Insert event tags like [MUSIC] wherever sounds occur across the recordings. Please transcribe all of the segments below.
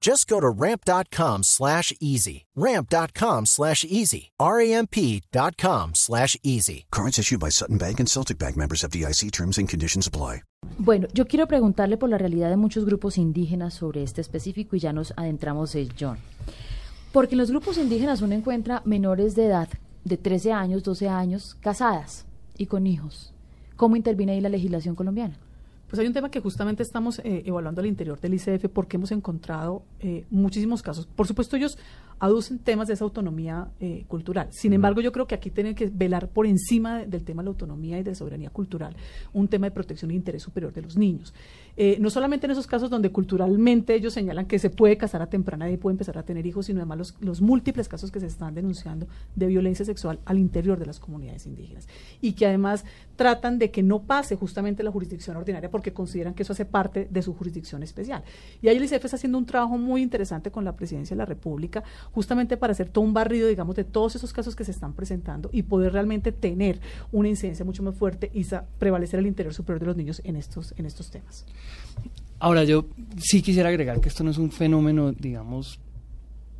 Just go to ramp.com slash easy. Ramp.com slash easy. R-A-M-P.com slash easy. Cards issued by Sutton Bank and Celtic Bank members of DIC terms and conditions apply. Bueno, yo quiero preguntarle por la realidad de muchos grupos indígenas sobre este específico y ya nos adentramos en John. Porque en los grupos indígenas uno encuentra menores de edad, de 13 años, 12 años, casadas y con hijos. ¿Cómo interviene ahí la legislación colombiana? Pues hay un tema que justamente estamos eh, evaluando al interior del ICF porque hemos encontrado eh, muchísimos casos. Por supuesto, ellos aducen temas de esa autonomía eh, cultural. Sin embargo, yo creo que aquí tienen que velar por encima del tema de la autonomía y de la soberanía cultural, un tema de protección e interés superior de los niños. Eh, no solamente en esos casos donde culturalmente ellos señalan que se puede casar a temprana edad y puede empezar a tener hijos, sino además los, los múltiples casos que se están denunciando de violencia sexual al interior de las comunidades indígenas. Y que además tratan de que no pase justamente la jurisdicción ordinaria porque consideran que eso hace parte de su jurisdicción especial. Y ahí el ICF está haciendo un trabajo muy interesante con la Presidencia de la República justamente para hacer todo un barrido, digamos, de todos esos casos que se están presentando y poder realmente tener una incidencia mucho más fuerte y prevalecer el interior superior de los niños en estos, en estos temas. Ahora, yo sí quisiera agregar que esto no es un fenómeno, digamos,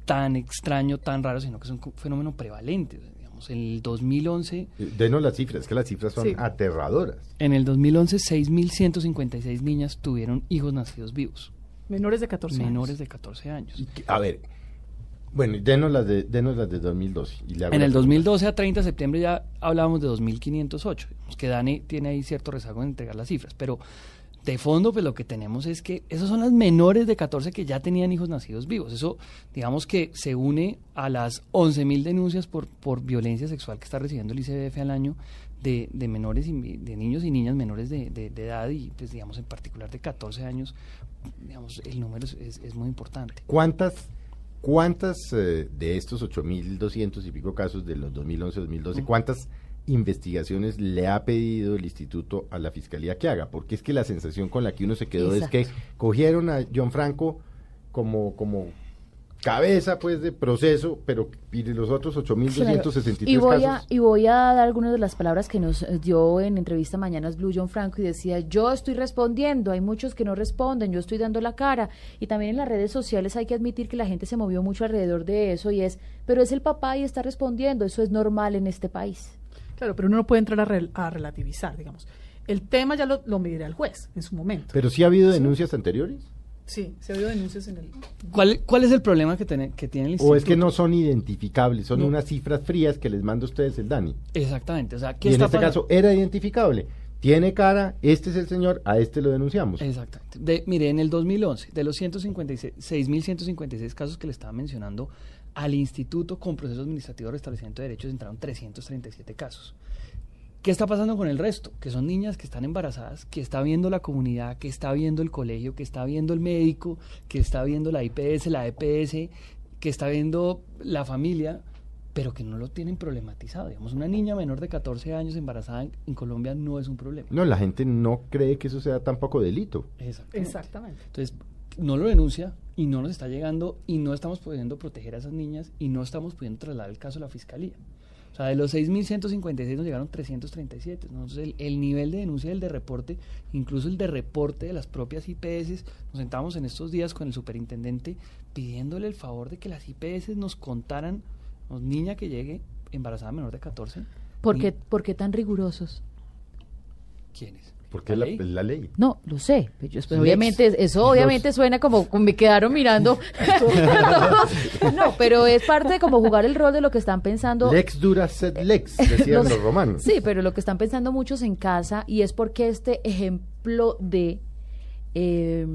tan extraño, tan raro, sino que es un fenómeno prevalente. Digamos, en el 2011... Eh, denos las cifras, que las cifras son aterradoras. En el 2011, 6.156 niñas tuvieron hijos nacidos vivos. Menores de 14 años. Menores de 14 años. A ver, bueno, denos las de, denos las de 2012. en el 2012 a 30 de septiembre ya hablábamos de 2.508. Que Dani tiene ahí cierto rezago en entregar las cifras, pero de fondo pues lo que tenemos es que esas son las menores de 14 que ya tenían hijos nacidos vivos. Eso digamos que se une a las 11.000 denuncias por, por violencia sexual que está recibiendo el ICBF al año de, de menores y de niños y niñas menores de, de, edad y pues digamos en particular de 14 años, digamos el número es, es muy importante. ¿Cuántas ¿Cuántas eh, de estos 8.200 y pico casos de los 2011-2012, cuántas investigaciones le ha pedido el instituto a la fiscalía que haga? Porque es que la sensación con la que uno se quedó es que cogieron a John Franco como, como cabeza pues de proceso, pero y los otros 8.263 y voy casos. A, y voy a dar algunas de las palabras que nos eh, dio en entrevista Mañanas Blue John Franco y decía, yo estoy respondiendo, hay muchos que no responden, yo estoy dando la cara. Y también en las redes sociales hay que admitir que la gente se movió mucho alrededor de eso y es, pero es el papá y está respondiendo, eso es normal en este país. Claro, pero uno no puede entrar a, a relativizar, digamos. El tema ya lo, lo medirá el juez en su momento. Pero sí ha habido denuncias anteriores. Sí, se ha habido denuncias en el... ¿Cuál, cuál es el problema que, tiene, que tiene el instituto? O es que no son identificables, son unas cifras frías que les manda a ustedes el DANI. Exactamente. O sea, ¿qué y en este caso era identificable. Tiene cara, este es el señor, a este lo denunciamos. Exactamente. De, mire, en el 2011, de los 6.156 casos que le estaba mencionando, al instituto con proceso administrativo de restablecimiento de derechos entraron 337 casos. ¿Qué está pasando con el resto? Que son niñas que están embarazadas, que está viendo la comunidad, que está viendo el colegio, que está viendo el médico, que está viendo la IPS, la EPS, que está viendo la familia, pero que no lo tienen problematizado. Digamos, una niña menor de 14 años embarazada en, Colombia no es un problema. No, la gente no cree que eso sea tampoco delito. Exactamente. Exactamente. Entonces, no lo denuncia y no nos está llegando y no estamos pudiendo proteger a esas niñas y no estamos pudiendo trasladar el caso a la fiscalía. O sea, de los 6.156 nos llegaron 337. Entonces, el, el, nivel de denuncia del de reporte, incluso el de reporte de las propias IPS, nos sentamos en estos días con el superintendente pidiéndole el favor de que las IPS nos contaran, nos, niña que llegue embarazada menor de 14. ¿Por qué, ¿Por qué tan rigurosos? ¿Quiénes? Porque es la, es la ley. No, lo sé. Pues yo- pues, obviamente, eso obviamente suena como, como me quedaron mirando. [LAUGHS] [LAUGHS] no, pero es parte de como jugar el rol de lo que están pensando. Lex dura sed lex, decían Los- los romanos. Sí, pero lo que están pensando muchos en casa y es porque este ejemplo de, eh,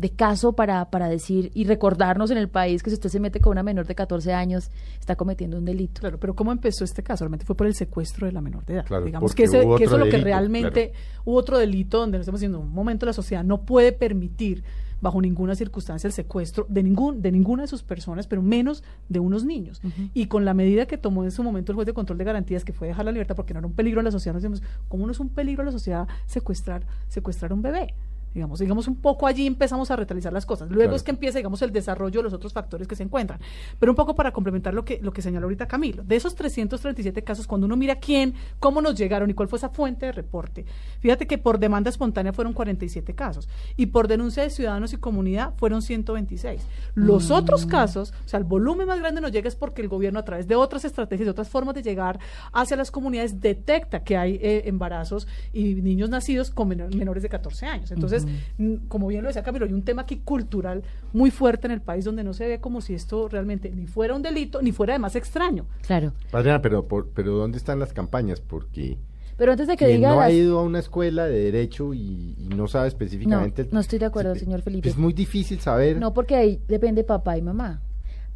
de caso para, para decir y recordarnos en el país que si usted se mete con una menor de 14 años está cometiendo un delito. Claro, pero ¿cómo empezó este caso? Realmente fue por el secuestro de la menor de edad. Claro, Digamos porque que, ese- hubo que eso es lo que realmente hubo otro delito donde nos estamos diciendo, un momento la sociedad no puede permitir bajo ninguna circunstancia el secuestro de ningún de ninguna de sus personas, pero menos de unos niños. Y con la medida que tomó en su momento el juez de control de garantías, que fue dejar la libertad porque no era un peligro a la sociedad, nos decimos, ¿cómo no es un peligro a la sociedad secuestrar secuestrar a un bebé? Digamos, digamos un poco allí empezamos a retalizar las cosas. Luego Claro. es que empieza, digamos, el desarrollo de los otros factores que se encuentran. Pero un poco para complementar lo que, lo que señaló ahorita Camilo, de esos 337 casos, cuando uno mira quién, cómo nos llegaron y cuál fue esa fuente de reporte, fíjate que por demanda espontánea fueron 47 casos y por denuncia de ciudadanos y comunidad fueron 126. Los otros casos, o sea, el volumen más grande nos llega es porque el gobierno a través de otras estrategias, de otras formas de llegar hacia las comunidades, detecta que hay eh, embarazos y niños nacidos con menor- menores de 14 años. Entonces, mm, como bien lo decía Camilo, hay un tema aquí cultural muy fuerte en el país donde no se ve como si esto realmente ni fuera un delito, ni fuera además extraño. Claro. Adriana, pero, por- pero ¿dónde están las campañas? Porque Pero antes de que diga no ha ido a una escuela de derecho y, y no sabe específicamente... No, no estoy de acuerdo, señor Felipe. Es muy difícil saber... No, porque ahí depende papá y mamá.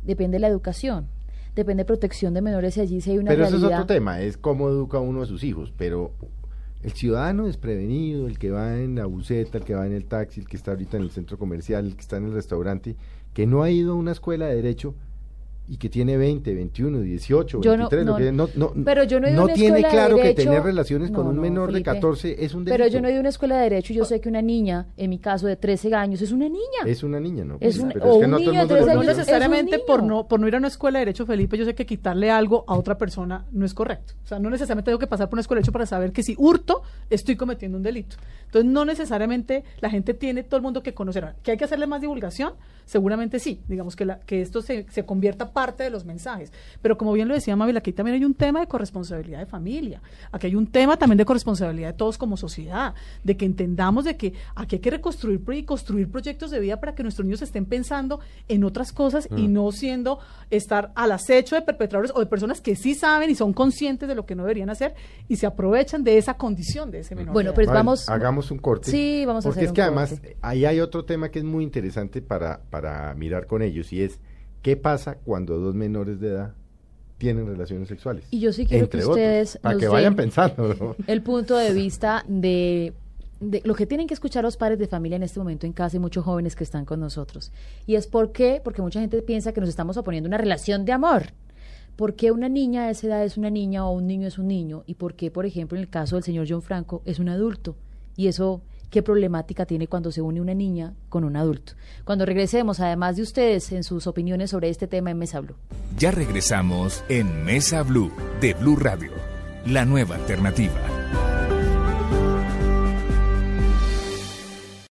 Depende la educación. Depende protección de menores y allí si hay una pero eso realidad. es otro tema, es cómo educa uno a sus hijos, pero el ciudadano desprevenido, el que va en la buseta, el que va en el taxi, el que está ahorita en el centro comercial, el que está en el restaurante, que no ha ido a una escuela de derecho y que tiene 20, 21, 18, Yo no- 23, lo no, que- no, no, pero yo no he ido a una tiene escuela de claro que tener relaciones con No, un no, menor Felipe. de 14 es un delito. Pero yo no he ido a una escuela de derecho y yo sé que una niña, en mi caso de 13 años, es una niña. Es una niña, ¿no? Es un- pero o es que un no niño de mundo tres lo años no conoce. es un necesariamente por no por no ir a una escuela de derecho, Felipe, yo sé que quitarle algo a otra persona no es correcto. O sea, no necesariamente tengo que pasar por una escuela de derecho para saber que si hurto estoy cometiendo un delito. Entonces, no necesariamente la gente tiene todo el mundo que conocer. ¿Que hay que hacerle más divulgación? Seguramente sí. Digamos que, la, que esto se, se convierta parte de los mensajes. Pero como bien lo decía Mabel, aquí también hay un tema de corresponsabilidad de familia. Aquí hay un tema también de corresponsabilidad de todos como sociedad. De que entendamos de que aquí hay que reconstruir y construir proyectos de vida para que nuestros niños estén pensando en otras cosas y no siendo estar al acecho de perpetradores o de personas que sí saben y son conscientes de lo que no deberían hacer y se aprovechan de esa condición de ese menor. Bueno, pero. Vale, vamos- Hagamos un corte. Sí, vamos a Porque hacer es un que además ahí hay otro tema que es muy interesante para, para mirar con ellos y es ¿qué pasa cuando dos menores de edad tienen relaciones sexuales? Y yo sí quiero Entre que otros, ustedes para nos que vayan pensando, ¿no? el punto de [LAUGHS] vista de, de lo que tienen que escuchar los padres de familia en este momento en casa y muchos jóvenes que están con nosotros. Y es por qué, porque mucha gente piensa que nos estamos oponiendo a una relación de amor. ¿Por qué una niña a esa edad es una niña o un niño es un niño? ¿Y por qué, por ejemplo, en el caso del señor John Franco, es un adulto? Y eso, ¿qué problemática tiene cuando se une una niña con un adulto? Cuando regresemos, además de ustedes, en sus opiniones sobre este tema en Mesa Blue. Ya regresamos en Mesa Blue de Blue Radio, la nueva alternativa.